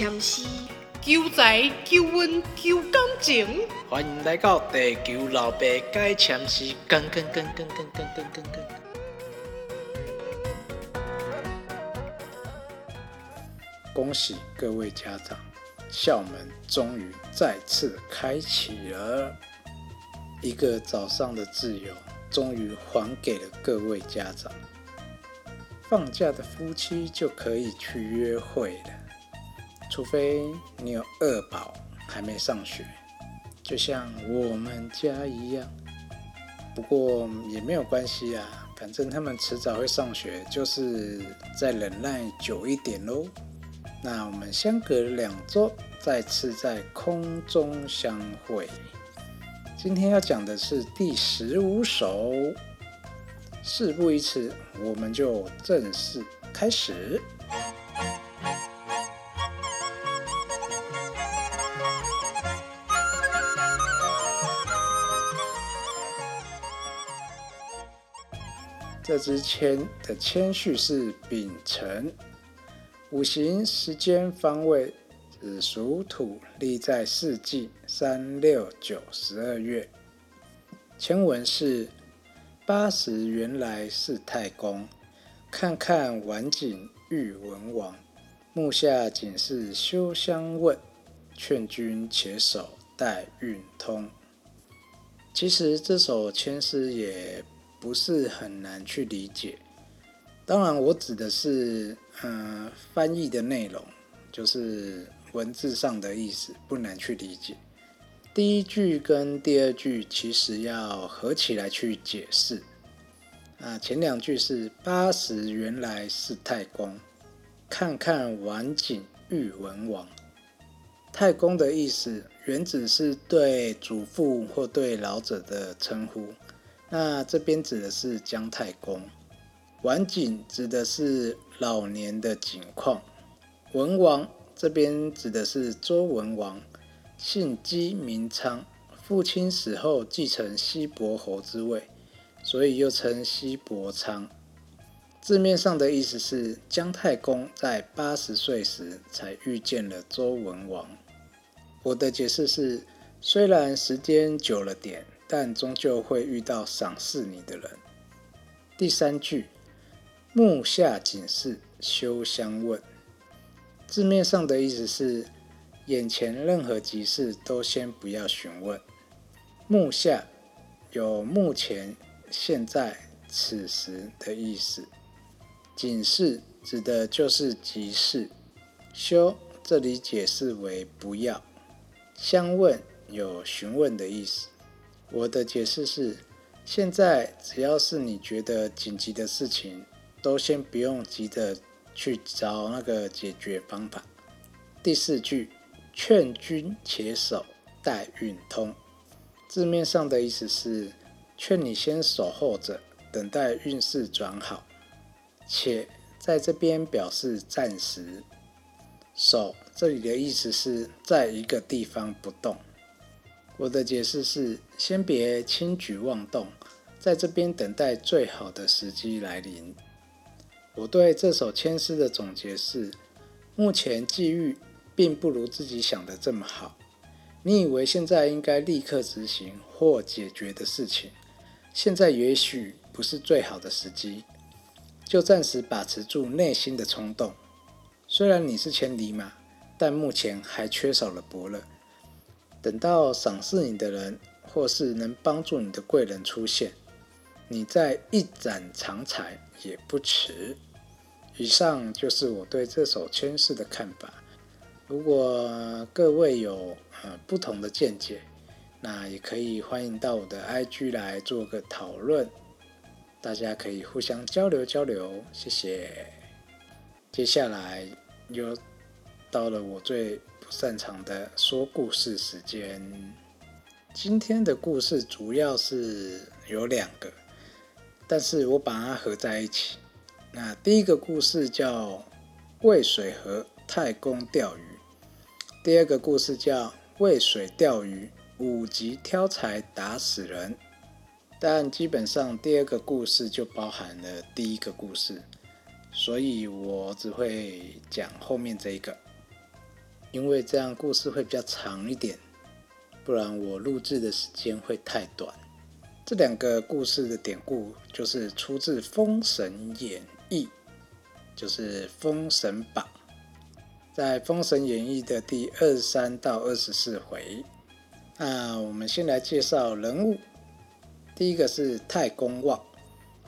签诗，求财、求运、求感情。欢迎来到地球老爸解签诗，跟跟跟跟跟跟跟跟跟。恭喜各位家长，校门终于再次开启了，一个早上的自由终于还给了各位家长。放假的夫妻就可以去约会了，除非你有二宝还没上学，就像我们家一样。不过也没有关系啊，反正他们迟早会上学，就是再忍耐久一点喽。那我们相隔两周再次在空中相会。今天要讲的是第十五首。事不宜迟，我们就正式开始。这支签的签序是丙辰，五行、时间、方位子属土，立在四季三六九十二月。签文是。八十原来是太公，看看晚景遇文王，目下仅是休相问，劝君且守待运通。其实这首签诗也不是很难去理解，当然我指的是嗯翻译的内容，就是文字上的意思不难去理解。第一句跟第二句其实要合起来去解释。啊，前两句是八十原来是太公，看看晚景遇文王。太公的意思原指是对祖父或对老者的称呼，那这边指的是姜太公。晚景指的是老年的景况。文王这边指的是周文王。姓姬名昌，父亲死后继承西伯侯之位，所以又称西伯昌。字面上的意思是姜太公在八十岁时才遇见了周文王。我的解释是，虽然时间久了点，但终究会遇到赏识你的人。第三句，目下警示休相问，字面上的意思是。眼前任何急事都先不要询问。目下有目前、现在、此时的意思。警示指的就是急事。休这里解释为不要。相问有询问的意思。我的解释是：现在只要是你觉得紧急的事情，都先不用急着去找那个解决方法。第四句。劝君且守，待运通。字面上的意思是劝你先守候着，等待运势转好。且在这边表示暂时。守这里的意思是在一个地方不动。我的解释是先别轻举妄动，在这边等待最好的时机来临。我对这首千诗的总结是：目前际遇。并不如自己想的这么好。你以为现在应该立刻执行或解决的事情，现在也许不是最好的时机，就暂时把持住内心的冲动。虽然你是千里马，但目前还缺少了伯乐。等到赏识你的人，或是能帮助你的贵人出现，你再一展长才也不迟。以上就是我对这首签诗的看法。如果各位有呃不同的见解，那也可以欢迎到我的 IG 来做个讨论，大家可以互相交流交流，谢谢。接下来有到了我最不擅长的说故事时间。今天的故事主要是有两个，但是我把它合在一起。那第一个故事叫渭水河太公钓鱼。第二个故事叫渭水钓鱼，五级挑柴打死人。但基本上第二个故事就包含了第一个故事，所以我只会讲后面这一个。因为这样故事会比较长一点，不然我录制的时间会太短。这两个故事的典故就是出自《封神演义》，就是《封神榜》。在《封神演义》的第二十三到二十四回，那我们先来介绍人物。第一个是太公望，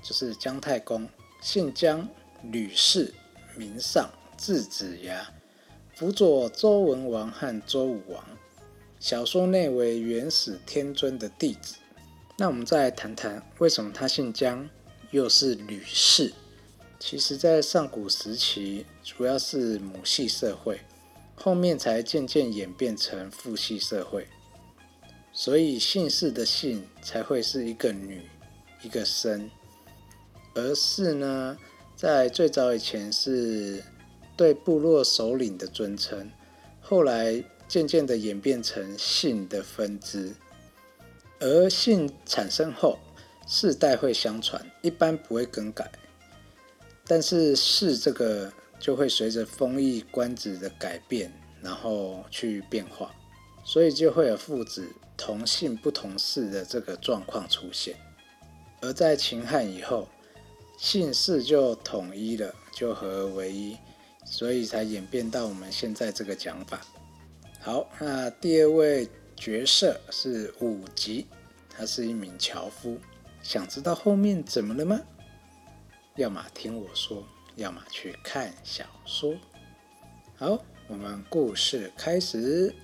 就是姜太公，姓姜，吕氏，名尚，字子牙，辅佐周文王和周武王。小说内为元始天尊的弟子。那我们再来谈谈，为什么他姓姜，又是吕氏？其实，在上古时期，主要是母系社会，后面才渐渐演变成父系社会。所以姓氏的姓才会是一个女，一个生，而氏呢，在最早以前是对部落首领的尊称，后来渐渐的演变成姓的分支。而姓产生后，世代会相传，一般不会更改，但是氏这个就会随着封邑官职的改变，然后去变化，所以就会有父子。同姓不同氏的这个状况出现，而在秦汉以后，姓氏就统一了，就合而为一，所以才演变到我们现在这个讲法。好，那第二位角色是武吉，他是一名樵夫。想知道后面怎么了吗？要么听我说，要么去看小说。好，我们故事开始。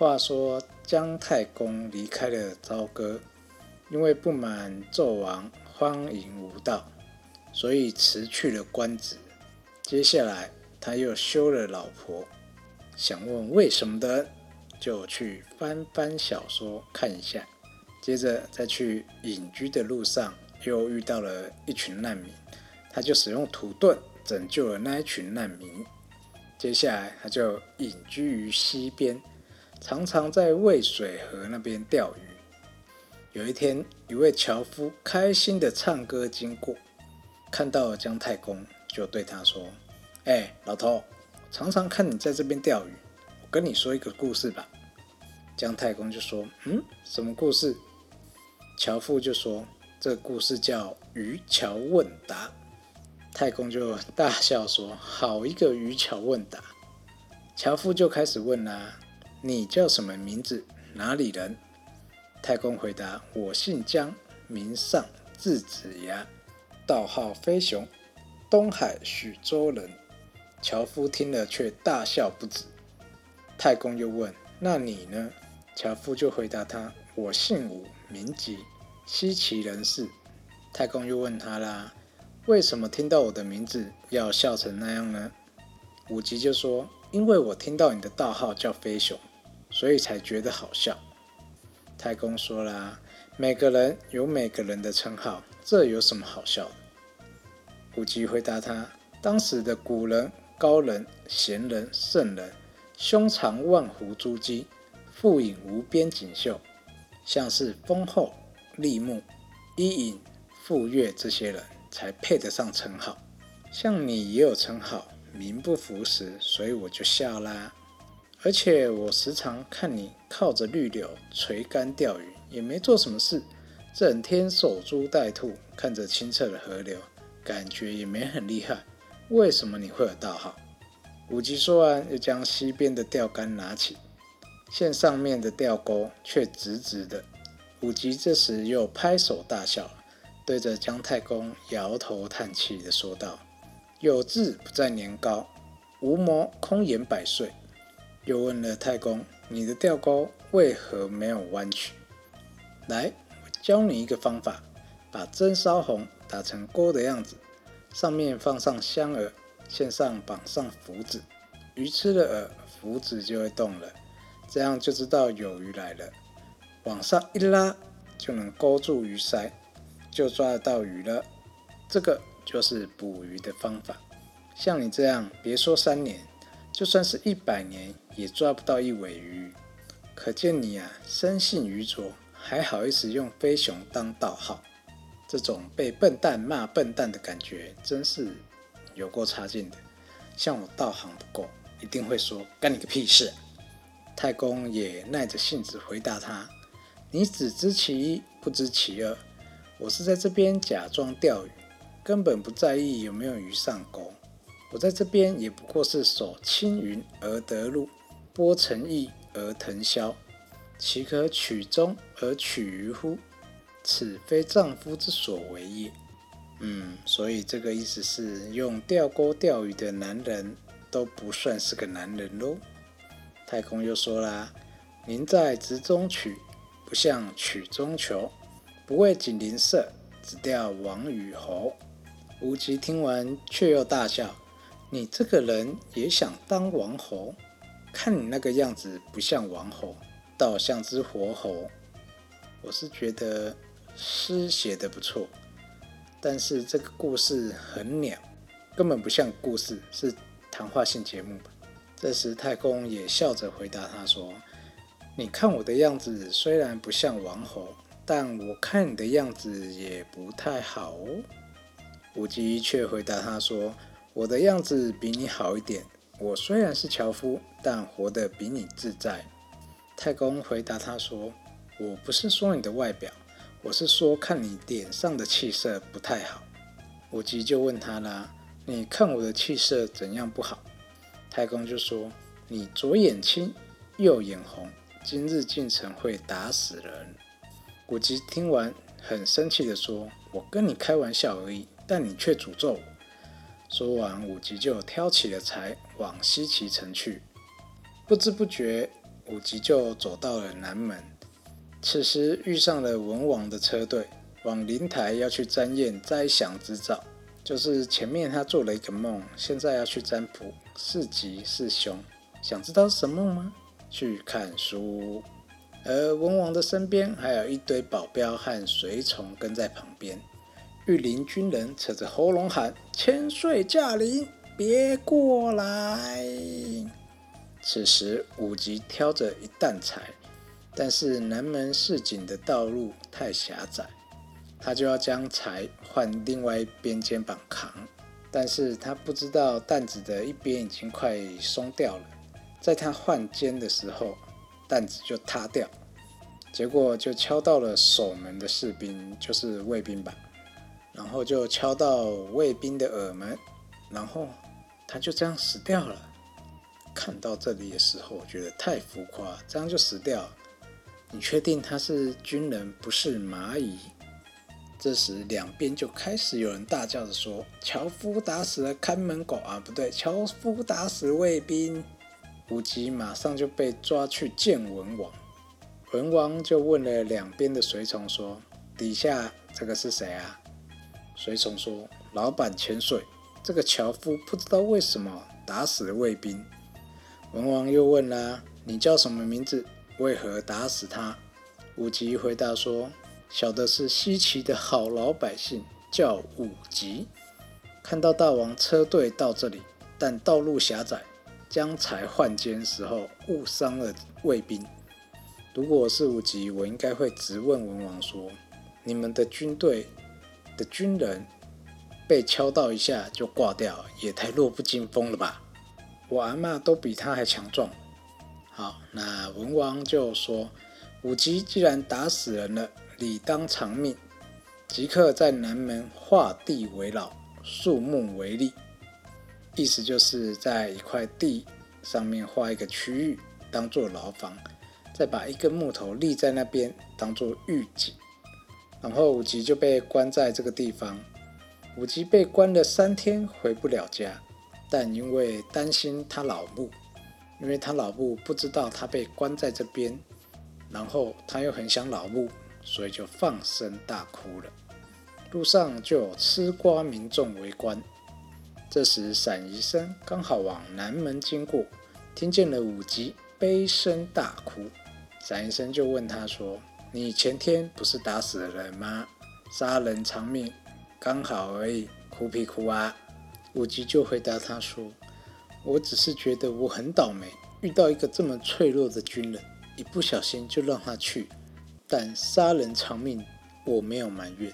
话说姜太公离开了朝歌，因为不满纣王荒淫无道，所以辞去了官职。接下来他又休了老婆，想问为什么的，就去翻翻小说看一下。接着再去隐居的路上，又遇到了一群难民，他就使用土遁拯救了那一群难民。接下来他就隐居于西边。常常在渭水河那边钓鱼。有一天，一位樵夫开心的唱歌经过，看到姜太公，就对他说：“哎，老头，常常看你在这边钓鱼，我跟你说一个故事吧。”姜太公就说：“嗯，什么故事？”樵夫就说：“这故事叫渔樵问答。”太公就大笑说：“好一个渔樵问答！”樵夫就开始问啦。你叫什么名字？哪里人？太公回答：“我姓姜，名尚，字子牙，道号飞熊，东海许州人。”樵夫听了却大笑不止。太公又问：“那你呢？”樵夫就回答他：“我姓武，名吉，西岐人士。”太公又问他啦：“为什么听到我的名字要笑成那样呢？”武吉就说：“因为我听到你的道号叫飞熊。”所以才觉得好笑。太公说啦：“每个人有每个人的称号，这有什么好笑的？”武吉回答他：“当时的古人、高人、贤人、圣人，胸藏万斛珠玑，腹隐无边锦绣，像是丰厚、立木、伊尹、傅说这些人才配得上称号。像你也有称号，名不符实，所以我就笑啦。”而且我时常看你靠着绿柳垂竿钓鱼，也没做什么事，整天守株待兔，看着清澈的河流，感觉也没很厉害。为什么你会有道号？武吉说完，又将西边的钓竿拿起，线上面的钓钩却直直的。武吉这时又拍手大笑，对着姜太公摇头叹气的说道：“有志不在年高，无谋空言百岁。”又问了太公：“你的钓钩为何没有弯曲？”来，我教你一个方法：把针烧红，打成钩的样子，上面放上香饵，线上绑上浮子，鱼吃了饵，浮子就会动了，这样就知道有鱼来了。往上一拉，就能勾住鱼鳃，就抓得到鱼了。这个就是捕鱼的方法。像你这样，别说三年。就算是一百年也抓不到一尾鱼，可见你啊，生性愚拙，还好意思用飞熊当道号，这种被笨蛋骂笨蛋的感觉，真是有够差劲的。像我道行不够，一定会说干你个屁事。太公也耐着性子回答他：“你只知其一，不知其二。我是在这边假装钓鱼，根本不在意有没有鱼上钩。我在这边也不过是守青云而得路，播诚意而腾霄，岂可取中而取鱼乎？此非丈夫之所为也。”嗯，所以这个意思是用钓钩钓鱼的男人都不算是个男人喽。太公又说啦：“您在直中取，不像曲中求，不为锦鳞色，只钓王与侯。”无极听完却又大笑：“你这个人也想当王侯？看你那个样子不像王侯，倒像只活猴。”我是觉得诗写的不错。但是这个故事很鸟，根本不像故事，是谈话性节目吧？这时太公也笑着回答他说：“你看我的样子虽然不像王侯，但我看你的样子也不太好哦。”武吉却回答他说：“我的样子比你好一点，我虽然是樵夫，但活得比你自在。”太公回答他说：“我不是说你的外表。”我是说，看你脸上的气色不太好。武吉就问他啦：“你看我的气色怎样不好？”太公就说：“你左眼青，右眼红，今日进城会打死人。”武吉听完很生气的说：“我跟你开玩笑而已，但你却诅咒我。”说完，武吉就挑起了柴往西岐城去。不知不觉，武吉就走到了南门。此时遇上了文王的车队，往灵台要去占验灾祥之兆。就是前面他做了一个梦，现在要去占卜是吉是凶。想知道什么梦吗？去看书。而文王的身边还有一堆保镖和随从跟在旁边。御林军人扯着喉咙喊：“千岁驾临，别过来！”此时武吉挑着一担柴。但是南门市井的道路太狭窄，他就要将柴换另外一边肩膀扛。但是他不知道担子的一边已经快松掉了，在他换肩的时候，担子就塌掉，结果就敲到了守门的士兵，就是卫兵吧，然后就敲到卫兵的耳门，然后他就这样死掉了。看到这里的时候，我觉得太浮夸，这样就死掉。你确定他是军人，不是蚂蚁？这时，两边就开始有人大叫着说：“樵夫打死了看门狗啊！不对，樵夫打死卫兵。”武吉马上就被抓去见文王。文王就问了两边的随从说：“底下这个是谁啊？”随从说：“老板千岁，这个樵夫不知道为什么打死了卫兵。”文王又问啦：“你叫什么名字？”为何打死他？武吉回答说：“小的是西岐的好老百姓，叫武吉。看到大王车队到这里，但道路狭窄，将才换肩时候误伤了卫兵。如果是武吉，我应该会直问文王说：你们的军队的军人被敲到一下就挂掉，也太弱不禁风了吧？我阿妈都比他还强壮。”好，那文王就说：“武吉既然打死人了，理当偿命，即刻在南门画地为牢，树木为吏。意思就是在一块地上面画一个区域，当做牢房，再把一根木头立在那边，当做狱警。然后武吉就被关在这个地方。武吉被关了三天，回不了家，但因为担心他老母。”因为他老母不知道他被关在这边，然后他又很想老母，所以就放声大哭了。路上就有吃瓜民众围观。这时闪医生刚好往南门经过，听见了武吉悲声大哭。闪医生就问他说：“你前天不是打死了人吗？杀人偿命，刚好而已，哭屁哭啊？”武吉就回答他说。我只是觉得我很倒霉，遇到一个这么脆弱的军人，一不小心就让他去。但杀人偿命，我没有埋怨，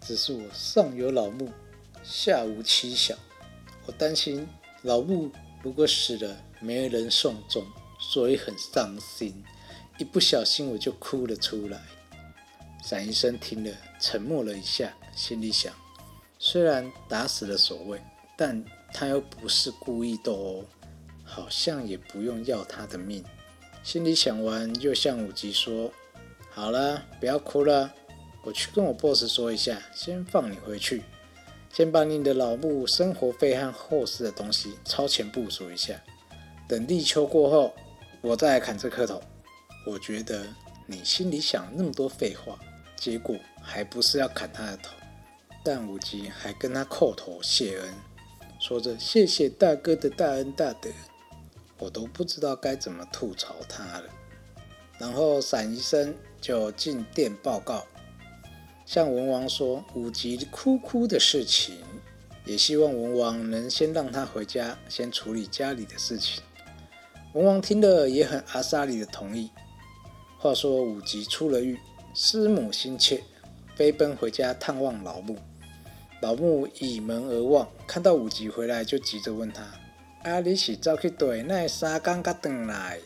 只是我上有老母，下无妻小，我担心老母如果死了，没人送终，所以很伤心。一不小心我就哭了出来。闪医生听了，沉默了一下，心里想：虽然打死了守卫，但他又不是故意的哦，好像也不用要他的命。心里想完，又向武吉说：“好了，不要哭了，我去跟我 boss 说一下，先放你回去，先把你的老木生活费和后事的东西超前部署一下。等立秋过后，我再来砍这颗头。我觉得你心里想那么多废话。”结果还不是要砍他的头，但武吉还跟他叩头谢恩，说着谢谢大哥的大恩大德，我都不知道该怎么吐槽他了。然后闪医生就进店报告，向文王说武吉哭哭的事情，也希望文王能先让他回家，先处理家里的事情。文王听了也很阿萨里的同意。话说武吉出了狱师母心切飞奔回家探望老木老木倚门而望看到武吉回来就急着问他啊你是走去对那三更才回来？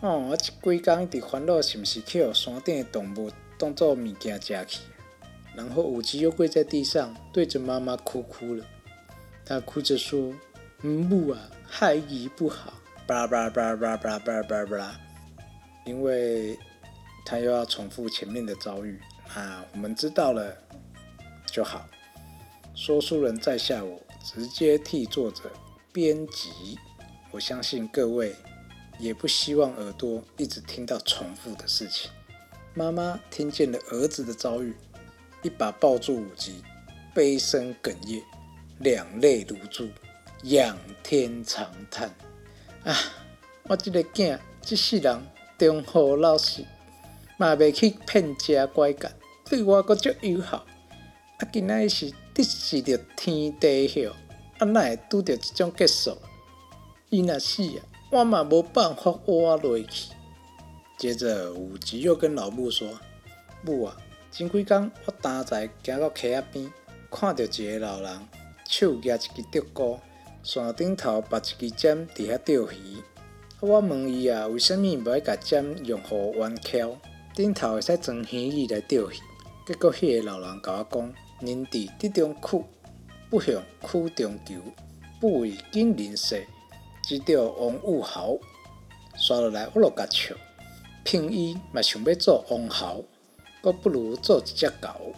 哦我这几天伫烦恼是不是去山顶的动物当做物件食去？然后武吉又跪在地上对着妈妈哭哭了。他哭着说母啊害姨不好。叭叭叭叭叭叭叭叭。因为。”他又要重复前面的遭遇啊！我们知道了就好。说书人在下，我直接替作者编辑。我相信各位也不希望耳朵一直听到重复的事情。妈妈听见了儿子的遭遇，一把抱住武吉，悲声哽咽，两泪如珠，仰天长叹：啊！我这个囝，这世人忠厚老师。嘛袂去骗食拐角，对我阁足友好。啊，今仔日是得是着天地晓，啊，哪会拄着即种结束？伊若死啊，我嘛无办法活落去。接着武吉又跟老母说：“母啊，前几工我担在行到溪仔边，看到一个老人手举一支竹篙，山顶头拔一支针伫遐钓鱼。我问伊啊，为虾米无爱甲针用互弯翘？”顶头会使装鱼鱼来钓鱼，结果迄个老人甲我讲：人伫滴中苦，不向苦中求，不为金鳞世，只钓王五豪。刷落来我落甲笑，聘伊嘛想要做王豪，阁不如做一只狗。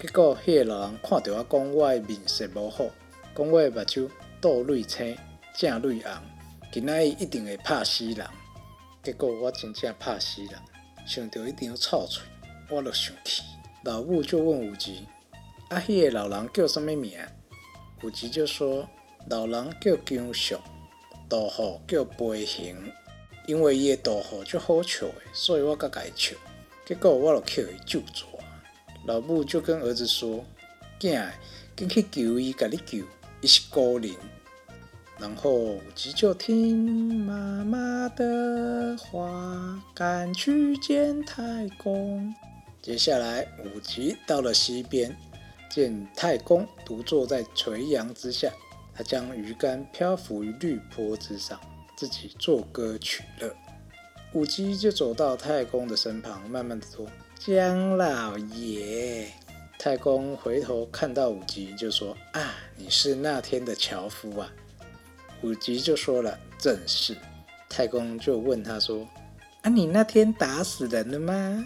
结果迄个老人看着我讲我的面色无好，讲我目睭倒泪青，正泪红，今仔日一定会拍死人。结果我真正拍死人。想到一定要臭嘴，我就生气。老母就问武吉：“啊，迄个老人叫什么名？”武吉就说：“老人叫姜尚，大号叫飞行。因为伊的大号足好笑的，所以我甲伊笑。结果我就叫伊救抓。”老母就跟儿子说：“囝，紧去救伊，甲你救，伊是高人。”然后急就听妈妈的话，赶去见太公。接下来武吉到了溪边，见太公独坐在垂杨之下，他将鱼竿漂浮于绿坡之上，自己作歌取乐。武吉就走到太公的身旁，慢慢的说：“姜老爷。”太公回头看到武吉，就说：“啊，你是那天的樵夫啊。”武吉就说了：“正是。”太公就问他说：“啊，你那天打死人了吗？”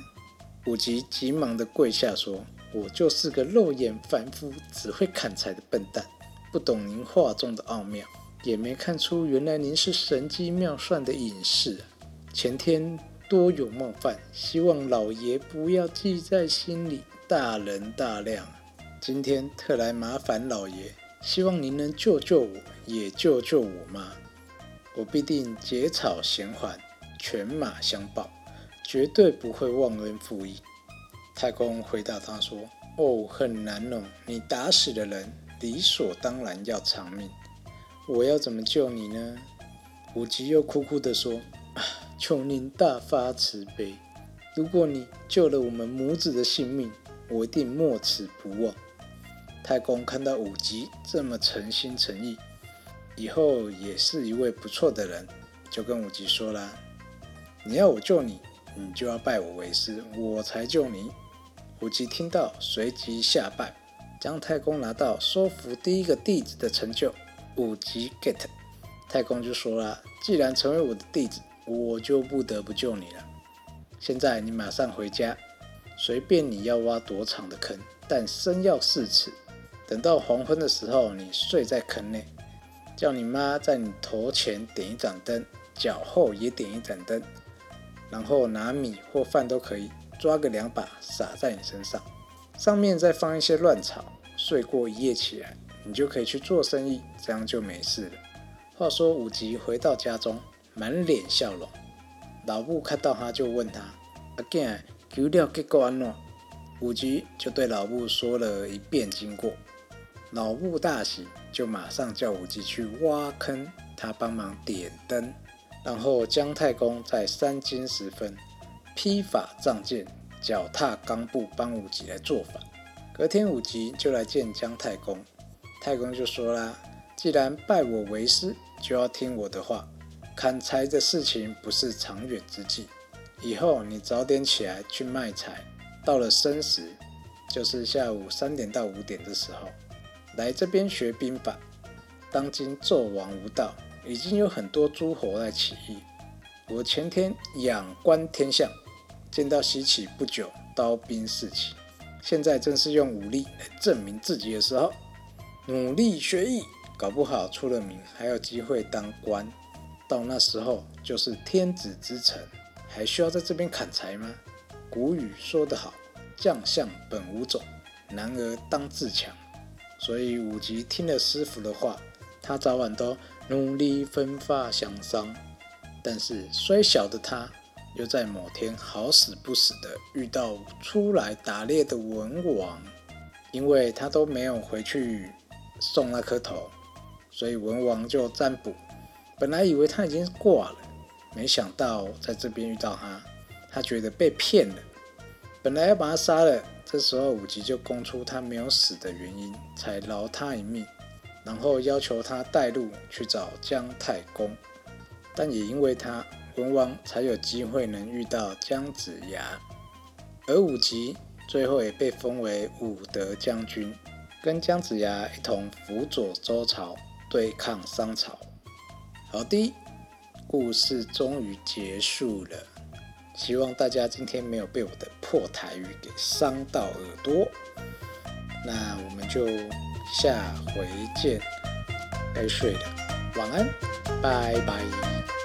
武吉急忙的跪下说：“我就是个肉眼凡夫，只会砍柴的笨蛋，不懂您话中的奥妙，也没看出原来您是神机妙算的隐士。前天多有冒犯，希望老爷不要记在心里，大人大量。今天特来麻烦老爷。”希望您能救救我，也救救我妈。我必定结草衔环，犬马相报，绝对不会忘恩负义。太公回答他说：“哦，很难哦，你打死的人，理所当然要偿命。我要怎么救你呢？”武吉又哭哭地说：“求您大发慈悲。如果你救了我们母子的性命，我一定没齿不忘。太公看到武吉这么诚心诚意，以后也是一位不错的人，就跟武吉说啦：“你要我救你，你就要拜我为师，我才救你。”武吉听到，随即下拜。姜太公拿到收服第一个弟子的成就，武吉 get。太公就说了：“既然成为我的弟子，我就不得不救你了。”现在你马上回家，随便你要挖多长的坑，但深要四尺。等到黄昏的时候，你睡在坑内，叫你妈在你头前点一盏灯，脚后也点一盏灯，然后拿米或饭都可以，抓个两把撒在你身上，上面再放一些乱草。睡过一夜起来，你就可以去做生意，这样就没事了。话说武吉回到家中，满脸笑容。老布看到他，就问他：“阿囝，求了结果安怎？”武吉就对老布说了一遍经过。老布大喜，就马上叫武吉去挖坑，他帮忙点灯。然后姜太公在三更时分披发仗剑，脚踏钢步，帮武吉来做法。隔天武吉就来见姜太公，太公就说啦：“既然拜我为师，就要听我的话。”砍柴的事情不是长远之计，以后你早点起来去卖柴，到了申时，就是下午三点到五点的时候，来这边学兵法。当今纣王无道，已经有很多诸侯来起义。我前天仰观天象，见到西岐不久刀兵四起，现在正是用武力来证明自己的时候。努力学艺，搞不好出了名还有机会当官。到那时候就是天子之臣，还需要在这边砍柴吗？古语说得好，将相本无种，男儿当自强。所以武吉听了师傅的话，他早晚都努力奋发向上。但是虽小的他，又在某天好死不死的遇到出来打猎的文王，因为他都没有回去送那颗头，所以文王就占卜。本来以为他已经挂了，没想到在这边遇到他，他觉得被骗了。本来要把他杀了，这时候武吉就供出他没有死的原因，才饶他一命，然后要求他带路去找姜太公。但也因为他，文王才有机会能遇到姜子牙，而武吉最后也被封为武德将军，跟姜子牙一同辅佐周朝对抗商朝。好的，故事终于结束了。希望大家今天没有被我的破台语给伤到耳朵。那我们就下回见，该睡了，晚安，拜拜。